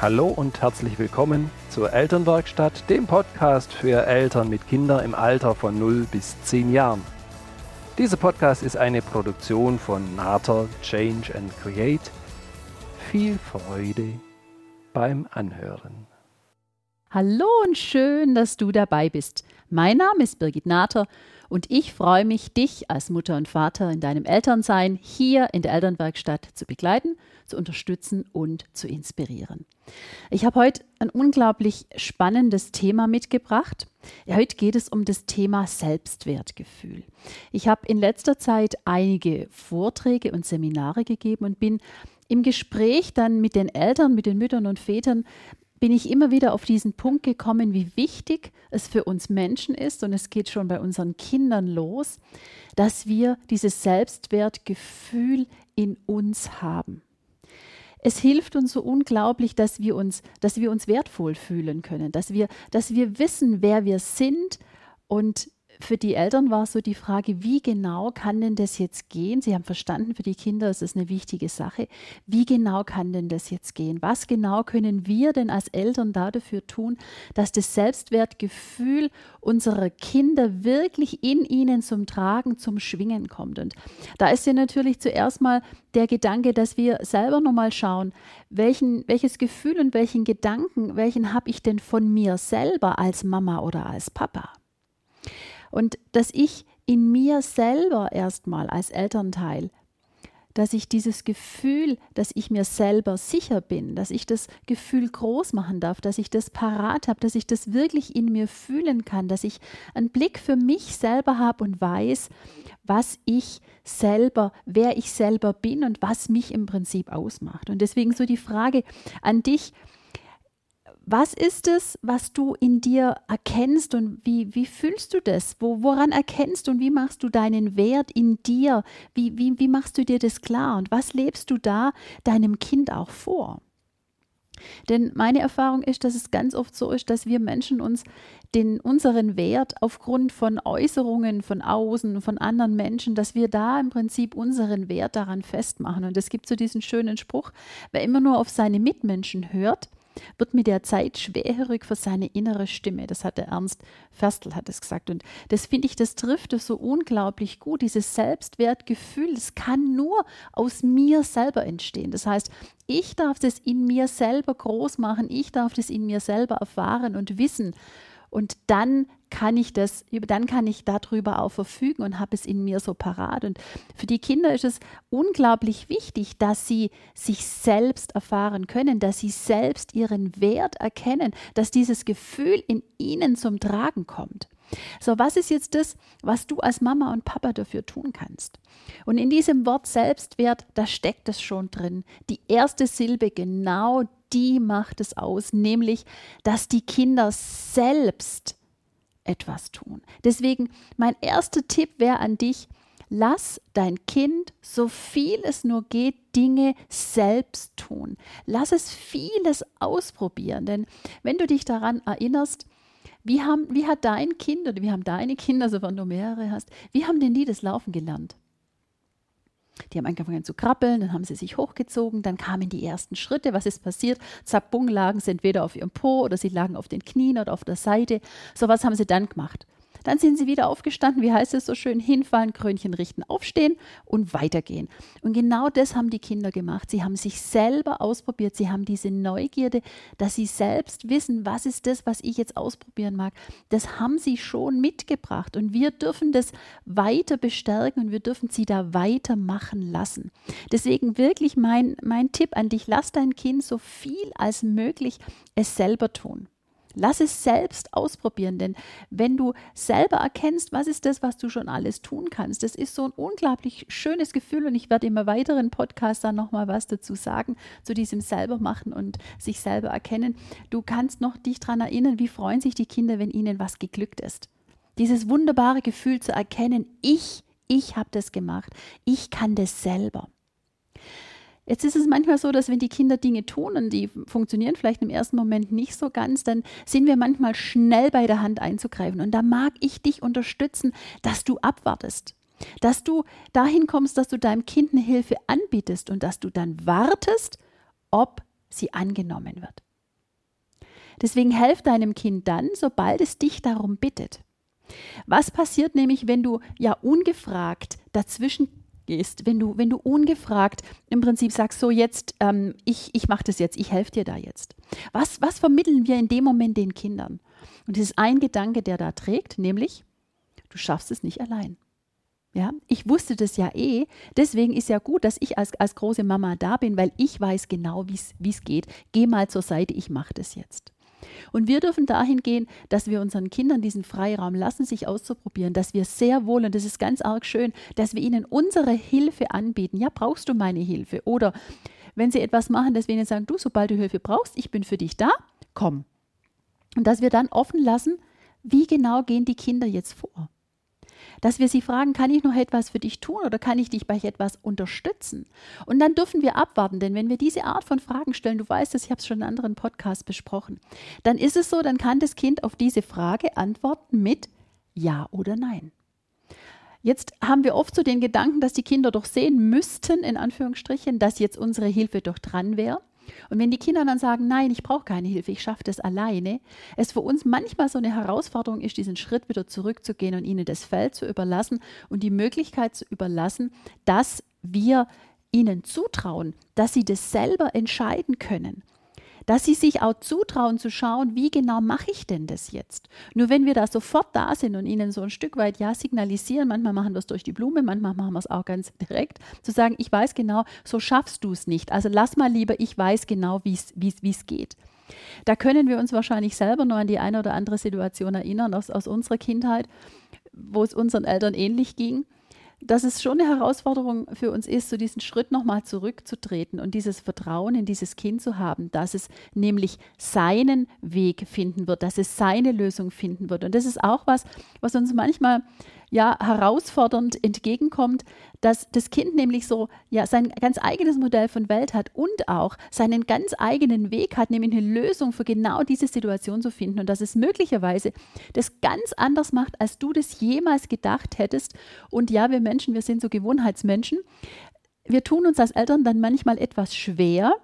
Hallo und herzlich willkommen zur Elternwerkstatt, dem Podcast für Eltern mit Kindern im Alter von 0 bis 10 Jahren. Dieser Podcast ist eine Produktion von Nater Change and Create. Viel Freude beim Anhören. Hallo und schön, dass du dabei bist. Mein Name ist Birgit Nater und ich freue mich, dich als Mutter und Vater in deinem Elternsein hier in der Elternwerkstatt zu begleiten, zu unterstützen und zu inspirieren. Ich habe heute ein unglaublich spannendes Thema mitgebracht. Heute geht es um das Thema Selbstwertgefühl. Ich habe in letzter Zeit einige Vorträge und Seminare gegeben und bin im Gespräch dann mit den Eltern, mit den Müttern und Vätern bin ich immer wieder auf diesen Punkt gekommen, wie wichtig es für uns Menschen ist, und es geht schon bei unseren Kindern los, dass wir dieses Selbstwertgefühl in uns haben. Es hilft uns so unglaublich, dass wir uns, dass wir uns wertvoll fühlen können, dass wir, dass wir wissen, wer wir sind und für die Eltern war so die Frage, wie genau kann denn das jetzt gehen? Sie haben verstanden, für die Kinder ist es eine wichtige Sache. Wie genau kann denn das jetzt gehen? Was genau können wir denn als Eltern da dafür tun, dass das Selbstwertgefühl unserer Kinder wirklich in ihnen zum Tragen, zum Schwingen kommt? Und da ist ja natürlich zuerst mal der Gedanke, dass wir selber nochmal schauen, welchen, welches Gefühl und welchen Gedanken, welchen habe ich denn von mir selber als Mama oder als Papa? Und dass ich in mir selber erstmal als Elternteil, dass ich dieses Gefühl, dass ich mir selber sicher bin, dass ich das Gefühl groß machen darf, dass ich das parat habe, dass ich das wirklich in mir fühlen kann, dass ich einen Blick für mich selber habe und weiß, was ich selber, wer ich selber bin und was mich im Prinzip ausmacht. Und deswegen so die Frage an dich, was ist es, was du in dir erkennst und wie, wie fühlst du das? Wo, woran erkennst und wie machst du deinen Wert in dir? Wie, wie, wie machst du dir das klar und was lebst du da deinem Kind auch vor? Denn meine Erfahrung ist, dass es ganz oft so ist, dass wir Menschen uns den, unseren Wert aufgrund von Äußerungen von außen, von anderen Menschen, dass wir da im Prinzip unseren Wert daran festmachen. Und es gibt so diesen schönen Spruch, wer immer nur auf seine Mitmenschen hört, wird mit der Zeit schwerhörig für seine innere Stimme. Das hat der Ernst Ferstl hat es gesagt. Und das finde ich, das trifft es so unglaublich gut. Dieses Selbstwertgefühl, das kann nur aus mir selber entstehen. Das heißt, ich darf das in mir selber groß machen, ich darf das in mir selber erfahren und wissen. Und dann kann ich das, dann kann ich darüber auch verfügen und habe es in mir so parat. Und für die Kinder ist es unglaublich wichtig, dass sie sich selbst erfahren können, dass sie selbst ihren Wert erkennen, dass dieses Gefühl in ihnen zum Tragen kommt. So, was ist jetzt das, was du als Mama und Papa dafür tun kannst? Und in diesem Wort Selbstwert, da steckt es schon drin. Die erste Silbe, genau die macht es aus, nämlich, dass die Kinder selbst etwas tun. Deswegen mein erster Tipp wäre an dich, lass dein Kind, so viel es nur geht, Dinge selbst tun. Lass es vieles ausprobieren, denn wenn du dich daran erinnerst, wie, haben, wie hat dein Kind oder wie haben deine Kinder, sofern du mehrere hast, wie haben denn die das Laufen gelernt? Die haben angefangen zu krabbeln, dann haben sie sich hochgezogen, dann kamen die ersten Schritte. Was ist passiert? Zack, bung, lagen sie entweder auf ihrem Po oder sie lagen auf den Knien oder auf der Seite. So was haben sie dann gemacht. Dann sind sie wieder aufgestanden, wie heißt es so schön, hinfallen, Krönchen richten, aufstehen und weitergehen. Und genau das haben die Kinder gemacht. Sie haben sich selber ausprobiert. Sie haben diese Neugierde, dass sie selbst wissen, was ist das, was ich jetzt ausprobieren mag. Das haben sie schon mitgebracht. Und wir dürfen das weiter bestärken und wir dürfen sie da weitermachen lassen. Deswegen wirklich mein, mein Tipp an dich, lass dein Kind so viel als möglich es selber tun. Lass es selbst ausprobieren, denn wenn du selber erkennst, was ist das, was du schon alles tun kannst, das ist so ein unglaublich schönes Gefühl und ich werde im weiteren Podcast dann nochmal was dazu sagen, zu diesem selber machen und sich selber erkennen. Du kannst noch dich daran erinnern, wie freuen sich die Kinder, wenn ihnen was geglückt ist. Dieses wunderbare Gefühl zu erkennen, ich, ich habe das gemacht, ich kann das selber. Jetzt ist es manchmal so, dass wenn die Kinder Dinge tun und die funktionieren vielleicht im ersten Moment nicht so ganz, dann sind wir manchmal schnell bei der Hand einzugreifen. Und da mag ich dich unterstützen, dass du abwartest. Dass du dahin kommst, dass du deinem Kind eine Hilfe anbietest und dass du dann wartest, ob sie angenommen wird. Deswegen helf deinem Kind dann, sobald es dich darum bittet. Was passiert nämlich, wenn du ja ungefragt dazwischen gehst, wenn du, wenn du ungefragt im Prinzip sagst, so jetzt, ähm, ich, ich mache das jetzt, ich helfe dir da jetzt. Was, was vermitteln wir in dem Moment den Kindern? Und es ist ein Gedanke, der da trägt, nämlich, du schaffst es nicht allein. Ja, ich wusste das ja eh. Deswegen ist ja gut, dass ich als, als große Mama da bin, weil ich weiß genau, wie es geht. Geh mal zur Seite, ich mache das jetzt. Und wir dürfen dahin gehen, dass wir unseren Kindern diesen Freiraum lassen, sich auszuprobieren, dass wir sehr wohl, und das ist ganz arg schön, dass wir ihnen unsere Hilfe anbieten. Ja, brauchst du meine Hilfe? Oder wenn sie etwas machen, dass wir ihnen sagen, du, sobald du Hilfe brauchst, ich bin für dich da, komm. Und dass wir dann offen lassen, wie genau gehen die Kinder jetzt vor dass wir sie fragen, kann ich noch etwas für dich tun oder kann ich dich bei etwas unterstützen? Und dann dürfen wir abwarten, denn wenn wir diese Art von Fragen stellen, du weißt es, ich habe es schon in anderen Podcasts besprochen, dann ist es so, dann kann das Kind auf diese Frage antworten mit Ja oder Nein. Jetzt haben wir oft so den Gedanken, dass die Kinder doch sehen müssten, in Anführungsstrichen, dass jetzt unsere Hilfe doch dran wäre. Und wenn die Kinder dann sagen, nein, ich brauche keine Hilfe, ich schaffe das alleine, es für uns manchmal so eine Herausforderung ist, diesen Schritt wieder zurückzugehen und ihnen das Feld zu überlassen und die Möglichkeit zu überlassen, dass wir ihnen zutrauen, dass sie das selber entscheiden können dass sie sich auch zutrauen zu schauen, wie genau mache ich denn das jetzt? Nur wenn wir da sofort da sind und ihnen so ein Stück weit ja signalisieren, manchmal machen wir es durch die Blume, manchmal machen wir es auch ganz direkt, zu sagen, ich weiß genau, so schaffst du es nicht. Also lass mal lieber, ich weiß genau, wie es geht. Da können wir uns wahrscheinlich selber nur an die eine oder andere Situation erinnern aus, aus unserer Kindheit, wo es unseren Eltern ähnlich ging dass es schon eine Herausforderung für uns ist, so diesen Schritt nochmal zurückzutreten und dieses Vertrauen in dieses Kind zu haben, dass es nämlich seinen Weg finden wird, dass es seine Lösung finden wird. Und das ist auch was, was uns manchmal ja herausfordernd entgegenkommt, dass das Kind nämlich so ja sein ganz eigenes Modell von Welt hat und auch seinen ganz eigenen Weg hat, nämlich eine Lösung für genau diese Situation zu finden und dass es möglicherweise das ganz anders macht, als du das jemals gedacht hättest. Und ja, wir Menschen, wir sind so Gewohnheitsmenschen. Wir tun uns als Eltern dann manchmal etwas schwer,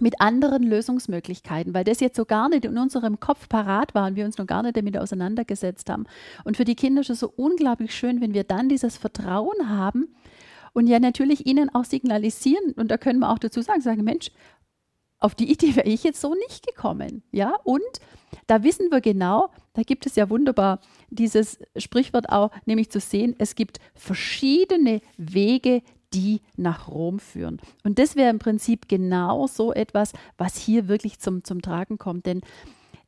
mit anderen Lösungsmöglichkeiten, weil das jetzt so gar nicht in unserem Kopf parat war und wir uns noch gar nicht damit auseinandergesetzt haben. Und für die Kinder ist es so unglaublich schön, wenn wir dann dieses Vertrauen haben und ja natürlich ihnen auch signalisieren, und da können wir auch dazu sagen, sagen, Mensch, auf die Idee wäre ich jetzt so nicht gekommen. Ja, und da wissen wir genau, da gibt es ja wunderbar dieses Sprichwort auch, nämlich zu sehen, es gibt verschiedene Wege, die nach Rom führen. Und das wäre im Prinzip genau so etwas, was hier wirklich zum, zum Tragen kommt. Denn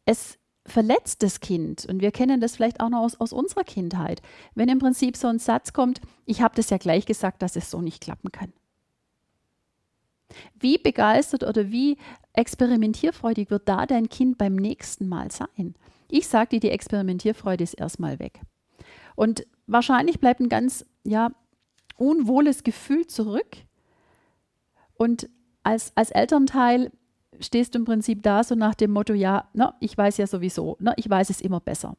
es verletzt das Kind, und wir kennen das vielleicht auch noch aus, aus unserer Kindheit, wenn im Prinzip so ein Satz kommt, ich habe das ja gleich gesagt, dass es so nicht klappen kann. Wie begeistert oder wie experimentierfreudig wird da dein Kind beim nächsten Mal sein? Ich sage dir, die Experimentierfreude ist erstmal weg. Und wahrscheinlich bleibt ein ganz ja, unwohles Gefühl zurück. Und als, als Elternteil stehst du im Prinzip da so nach dem Motto, ja, na, ich weiß ja sowieso, na, ich weiß es immer besser.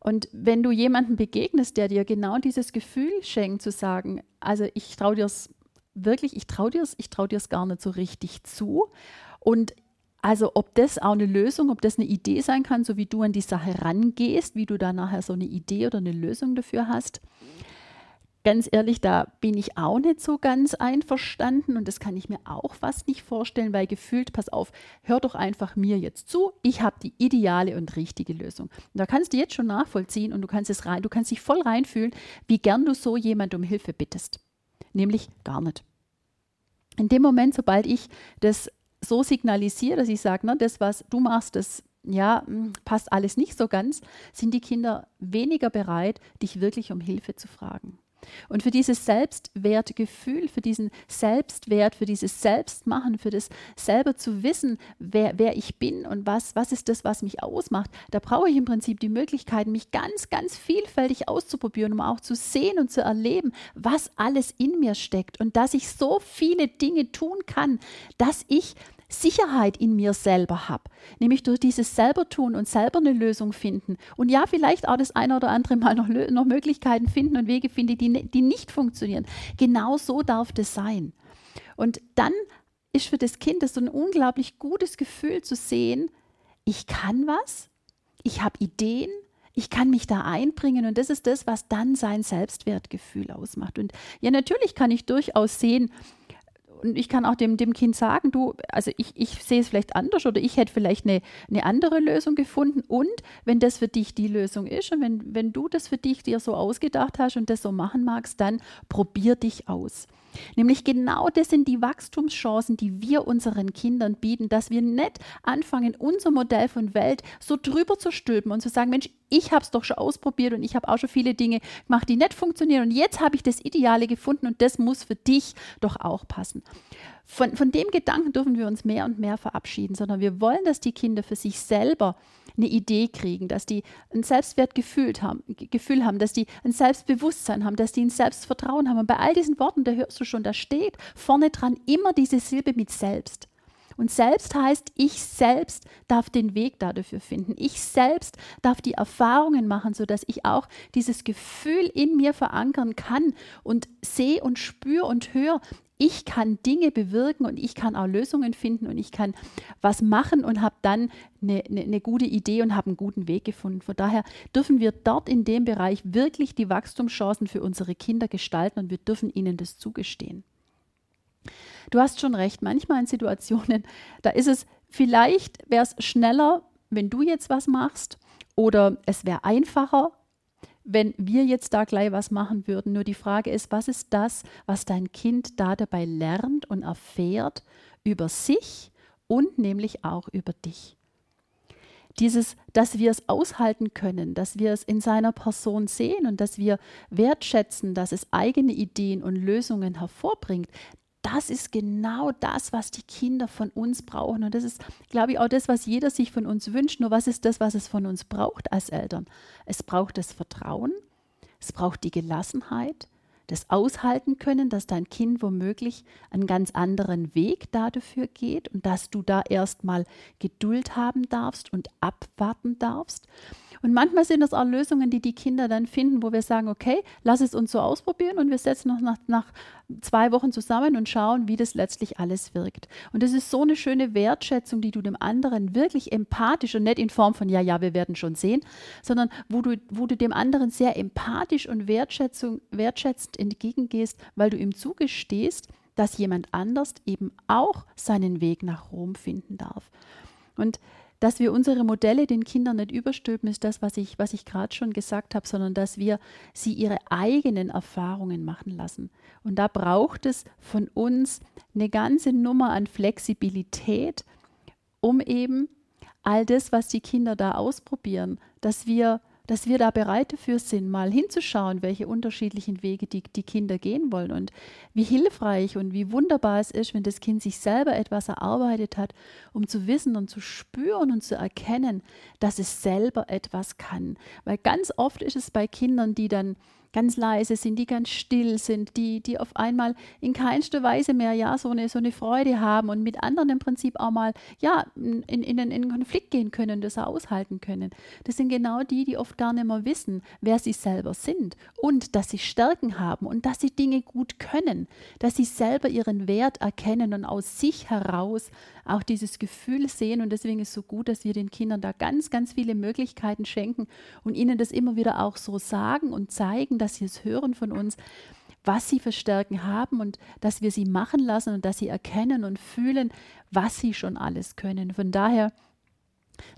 Und wenn du jemanden begegnest, der dir genau dieses Gefühl schenkt, zu sagen, also ich traue dir es wirklich, ich traue dir es, ich traue dir es gar nicht so richtig zu. Und also ob das auch eine Lösung, ob das eine Idee sein kann, so wie du an die Sache rangehst, wie du da nachher so eine Idee oder eine Lösung dafür hast ganz ehrlich, da bin ich auch nicht so ganz einverstanden und das kann ich mir auch fast nicht vorstellen, weil gefühlt, pass auf, hör doch einfach mir jetzt zu, ich habe die ideale und richtige Lösung. Und da kannst du jetzt schon nachvollziehen und du kannst es rein, du kannst dich voll reinfühlen, wie gern du so jemand um Hilfe bittest. Nämlich gar nicht. In dem Moment, sobald ich das so signalisiere, dass ich sage, ne, das, was du machst, das ja, hm, passt alles nicht so ganz, sind die Kinder weniger bereit, dich wirklich um Hilfe zu fragen. Und für dieses Selbstwertgefühl, für diesen Selbstwert, für dieses Selbstmachen, für das selber zu wissen, wer, wer ich bin und was, was ist das, was mich ausmacht, da brauche ich im Prinzip die Möglichkeit, mich ganz, ganz vielfältig auszuprobieren, um auch zu sehen und zu erleben, was alles in mir steckt und dass ich so viele Dinge tun kann, dass ich Sicherheit in mir selber habe. Nämlich durch dieses selber tun und selber eine Lösung finden. Und ja, vielleicht auch das eine oder andere Mal noch, noch Möglichkeiten finden und Wege finden, die, die nicht funktionieren. Genau so darf das sein. Und dann ist für das Kind das so ein unglaublich gutes Gefühl zu sehen, ich kann was, ich habe Ideen, ich kann mich da einbringen und das ist das, was dann sein Selbstwertgefühl ausmacht. Und ja, natürlich kann ich durchaus sehen, und ich kann auch dem, dem Kind sagen, du, also ich, ich sehe es vielleicht anders oder ich hätte vielleicht eine, eine andere Lösung gefunden. Und wenn das für dich die Lösung ist und wenn, wenn du das für dich dir so ausgedacht hast und das so machen magst, dann probier dich aus. Nämlich genau das sind die Wachstumschancen, die wir unseren Kindern bieten, dass wir nicht anfangen, unser Modell von Welt so drüber zu stülpen und zu sagen, Mensch, ich habe es doch schon ausprobiert und ich habe auch schon viele Dinge gemacht, die nicht funktionieren und jetzt habe ich das Ideale gefunden und das muss für dich doch auch passen. Von, von dem Gedanken dürfen wir uns mehr und mehr verabschieden, sondern wir wollen, dass die Kinder für sich selber eine Idee kriegen, dass die ein Selbstwertgefühl haben, Gefühl haben, dass die ein Selbstbewusstsein haben, dass die ein Selbstvertrauen haben. Und bei all diesen Worten, da hörst du schon, da steht vorne dran immer diese Silbe mit selbst. Und selbst heißt, ich selbst darf den Weg dafür finden. Ich selbst darf die Erfahrungen machen, sodass ich auch dieses Gefühl in mir verankern kann und sehe und spüre und höre, ich kann Dinge bewirken und ich kann auch Lösungen finden und ich kann was machen und habe dann eine, eine, eine, gute Idee und habe einen guten Weg gefunden. Von daher dürfen wir dort in dem Bereich wirklich die Wachstumschancen für unsere Kinder gestalten und wir dürfen ihnen das zugestehen. Du hast schon recht, manchmal in Situationen, da ist es vielleicht, wäre es schneller, wenn du jetzt was machst oder es wäre einfacher, wenn wir jetzt da gleich was machen würden. Nur die Frage ist, was ist das, was dein Kind da dabei lernt und erfährt über sich und nämlich auch über dich? Dieses, dass wir es aushalten können, dass wir es in seiner Person sehen und dass wir wertschätzen, dass es eigene Ideen und Lösungen hervorbringt, das ist genau das, was die Kinder von uns brauchen. Und das ist, glaube ich, auch das, was jeder sich von uns wünscht. Nur was ist das, was es von uns braucht als Eltern? Es braucht das Vertrauen, es braucht die Gelassenheit, das Aushalten können, dass dein Kind womöglich einen ganz anderen Weg dafür geht und dass du da erstmal Geduld haben darfst und abwarten darfst. Und manchmal sind das auch Lösungen, die die Kinder dann finden, wo wir sagen, okay, lass es uns so ausprobieren und wir setzen uns nach, nach zwei Wochen zusammen und schauen, wie das letztlich alles wirkt. Und das ist so eine schöne Wertschätzung, die du dem anderen wirklich empathisch und nicht in Form von, ja, ja, wir werden schon sehen, sondern wo du, wo du dem anderen sehr empathisch und Wertschätzung, wertschätzend entgegengehst, weil du ihm zugestehst, dass jemand anders eben auch seinen Weg nach Rom finden darf. Und dass wir unsere Modelle den Kindern nicht überstülpen, ist das, was ich, was ich gerade schon gesagt habe, sondern dass wir sie ihre eigenen Erfahrungen machen lassen. Und da braucht es von uns eine ganze Nummer an Flexibilität, um eben all das, was die Kinder da ausprobieren, dass wir dass wir da bereit dafür sind, mal hinzuschauen, welche unterschiedlichen Wege die, die Kinder gehen wollen und wie hilfreich und wie wunderbar es ist, wenn das Kind sich selber etwas erarbeitet hat, um zu wissen und zu spüren und zu erkennen, dass es selber etwas kann. Weil ganz oft ist es bei Kindern, die dann ganz leise sind, die ganz still sind, die, die auf einmal in keinster Weise mehr ja so eine, so eine Freude haben und mit anderen im Prinzip auch mal ja in, in, in einen Konflikt gehen können, das aushalten können. Das sind genau die, die oft gar nicht mehr wissen, wer sie selber sind und dass sie Stärken haben und dass sie Dinge gut können, dass sie selber ihren Wert erkennen und aus sich heraus auch dieses Gefühl sehen. Und deswegen ist es so gut, dass wir den Kindern da ganz, ganz viele Möglichkeiten schenken und ihnen das immer wieder auch so sagen und zeigen, dass sie es hören von uns, was sie für Stärken haben und dass wir sie machen lassen und dass sie erkennen und fühlen, was sie schon alles können. Von daher,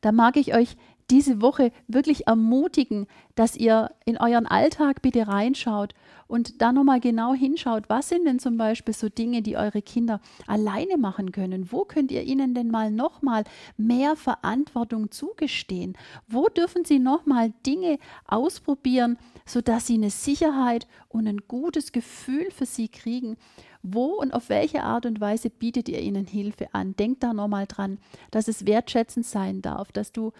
da mag ich euch diese Woche wirklich ermutigen, dass ihr in euren Alltag bitte reinschaut und da nochmal genau hinschaut, was sind denn zum Beispiel so Dinge, die eure Kinder alleine machen können? Wo könnt ihr ihnen denn mal nochmal mehr Verantwortung zugestehen? Wo dürfen sie nochmal Dinge ausprobieren, sodass sie eine Sicherheit und ein gutes Gefühl für sie kriegen? Wo und auf welche Art und Weise bietet ihr ihnen Hilfe an? Denkt da nochmal dran, dass es wertschätzend sein darf, dass du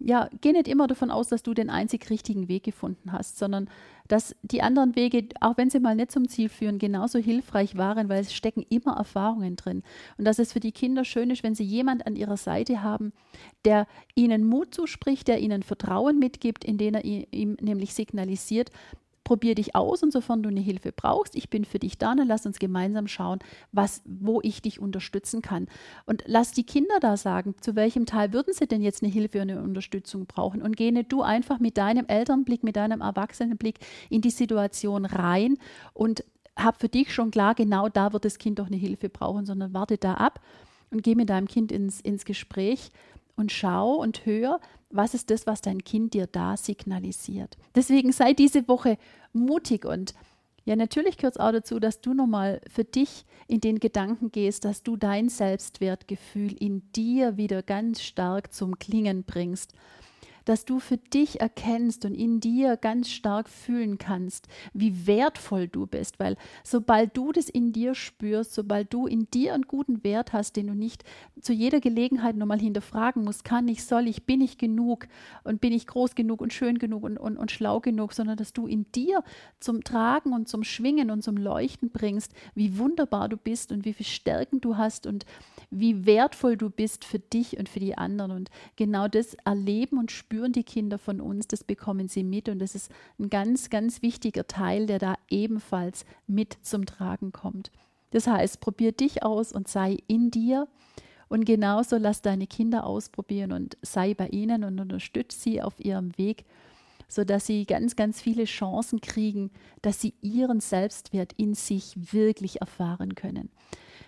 ja, geh nicht immer davon aus, dass du den einzig richtigen Weg gefunden hast, sondern dass die anderen Wege, auch wenn sie mal nicht zum Ziel führen, genauso hilfreich waren, weil es stecken immer Erfahrungen drin. Und dass es für die Kinder schön ist, wenn sie jemand an ihrer Seite haben, der ihnen Mut zuspricht, der ihnen Vertrauen mitgibt, indem er ihm nämlich signalisiert, probier dich aus und sofern du eine Hilfe brauchst, ich bin für dich da, dann lass uns gemeinsam schauen, was, wo ich dich unterstützen kann. Und lass die Kinder da sagen, zu welchem Teil würden sie denn jetzt eine Hilfe und eine Unterstützung brauchen. Und geh nicht du einfach mit deinem Elternblick, mit deinem Erwachsenenblick in die Situation rein und hab für dich schon klar, genau da wird das Kind doch eine Hilfe brauchen, sondern warte da ab und geh mit deinem Kind ins, ins Gespräch und schau und hör, was ist das, was dein Kind dir da signalisiert. Deswegen sei diese Woche mutig und ja, natürlich gehört es auch dazu, dass du nochmal für dich in den Gedanken gehst, dass du dein Selbstwertgefühl in dir wieder ganz stark zum Klingen bringst dass du für dich erkennst und in dir ganz stark fühlen kannst, wie wertvoll du bist, weil sobald du das in dir spürst, sobald du in dir einen guten Wert hast, den du nicht zu jeder Gelegenheit nochmal hinterfragen musst, kann ich, soll ich, bin ich genug und bin ich groß genug und schön genug und, und, und schlau genug, sondern dass du in dir zum Tragen und zum Schwingen und zum Leuchten bringst, wie wunderbar du bist und wie viel Stärken du hast und wie wertvoll du bist für dich und für die anderen. Und genau das erleben und spüren die Kinder von uns, das bekommen sie mit. Und das ist ein ganz, ganz wichtiger Teil, der da ebenfalls mit zum Tragen kommt. Das heißt, probier dich aus und sei in dir. Und genauso lass deine Kinder ausprobieren und sei bei ihnen und unterstütze sie auf ihrem Weg, sodass sie ganz, ganz viele Chancen kriegen, dass sie ihren Selbstwert in sich wirklich erfahren können.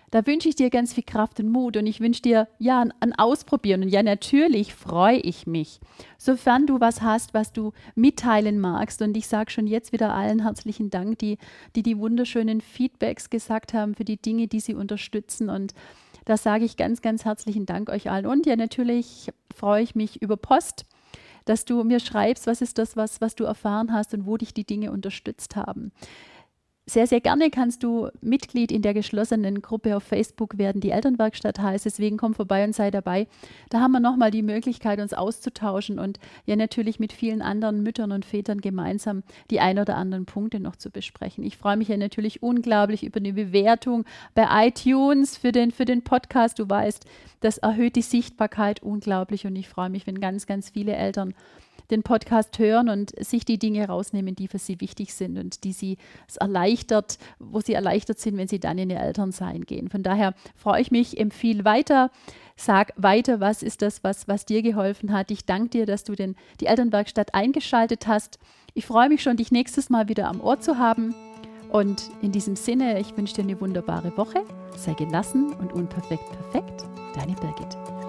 Da wünsche ich dir ganz viel Kraft und Mut und ich wünsche dir ja ein, ein Ausprobieren. Und ja, natürlich freue ich mich, sofern du was hast, was du mitteilen magst. Und ich sage schon jetzt wieder allen herzlichen Dank, die, die die wunderschönen Feedbacks gesagt haben für die Dinge, die sie unterstützen. Und da sage ich ganz, ganz herzlichen Dank euch allen. Und ja, natürlich freue ich mich über Post dass du mir schreibst, was ist das, was, was du erfahren hast und wo dich die Dinge unterstützt haben. Sehr, sehr gerne kannst du Mitglied in der geschlossenen Gruppe auf Facebook werden, die Elternwerkstatt heißt. Deswegen komm vorbei und sei dabei. Da haben wir nochmal die Möglichkeit, uns auszutauschen und ja natürlich mit vielen anderen Müttern und Vätern gemeinsam die ein oder anderen Punkte noch zu besprechen. Ich freue mich ja natürlich unglaublich über eine Bewertung bei iTunes für den, für den Podcast. Du weißt, das erhöht die Sichtbarkeit unglaublich und ich freue mich, wenn ganz, ganz viele Eltern den Podcast hören und sich die Dinge rausnehmen, die für sie wichtig sind und die sie es erleichtert, wo sie erleichtert sind, wenn sie dann in ihr Elternsein gehen. Von daher freue ich mich, empfehle weiter, sag weiter, was ist das, was, was dir geholfen hat. Ich danke dir, dass du den, die Elternwerkstatt eingeschaltet hast. Ich freue mich schon, dich nächstes Mal wieder am Ohr zu haben. Und in diesem Sinne, ich wünsche dir eine wunderbare Woche. Sei gelassen und unperfekt perfekt. Deine Birgit.